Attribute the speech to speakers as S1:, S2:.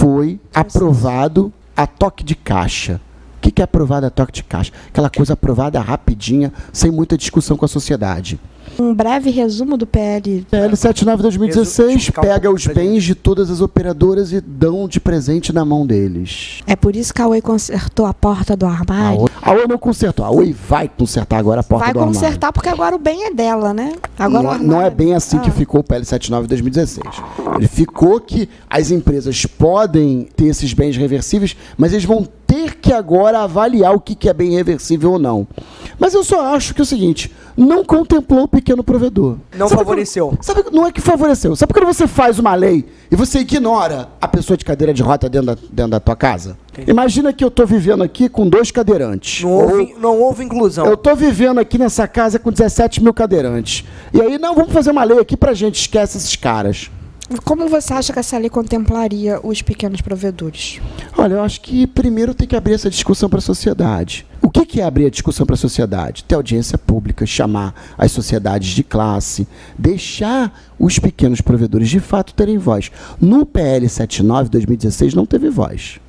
S1: foi aprovado a toque de caixa. O que que é aprovado a toque de caixa? Aquela coisa aprovada rapidinha, sem muita discussão com a sociedade.
S2: Um breve resumo do PL.
S1: PL 79 2016
S3: Explicar um
S1: pega os bens de todas as operadoras e dão de presente na mão deles.
S2: É por isso que a Oi consertou a porta do armário.
S1: A Oi não consertou. A Oi vai consertar agora a porta
S2: Vai
S1: do armário.
S2: consertar porque agora o bem é dela, né? Agora
S1: não,
S2: armário-
S1: não é bem assim que
S2: Ah.
S1: ficou o PL 79 2016. Ele ficou que as empresas podem ter esses bens reversíveis, mas eles vão ter que agora avaliar o que que é bem reversível ou não. Mas eu só acho que é o seguinte, não contemplou o pequeno provedor.
S3: Não
S1: Sabe
S3: favoreceu.
S1: quando- sabe, não é que favoreceu. Sabe quando você faz uma lei e você ignora a pessoa de cadeira de rota dentro da, dentro da tua casa? Imagina que eu estou vivendo aqui com dois cadeirantes.
S3: Não
S1: Ou-
S3: houve, não houve inclusão.
S1: eu tô vivendo aqui nessa casa com 17 mil cadeirantes. E aí, não, vamos fazer uma lei aqui pra gente, esquece esses caras.
S2: Como você acha que essa lei contemplaria os pequenos provedores?
S1: Olha, eu acho que primeiro tem que abrir essa discussão para a sociedade. O que que é abrir a discussão para a sociedade? Ter audiência pública, chamar as sociedades de classe, deixar os pequenos provedores de fato terem voz. No PL 79 2016 não teve voz.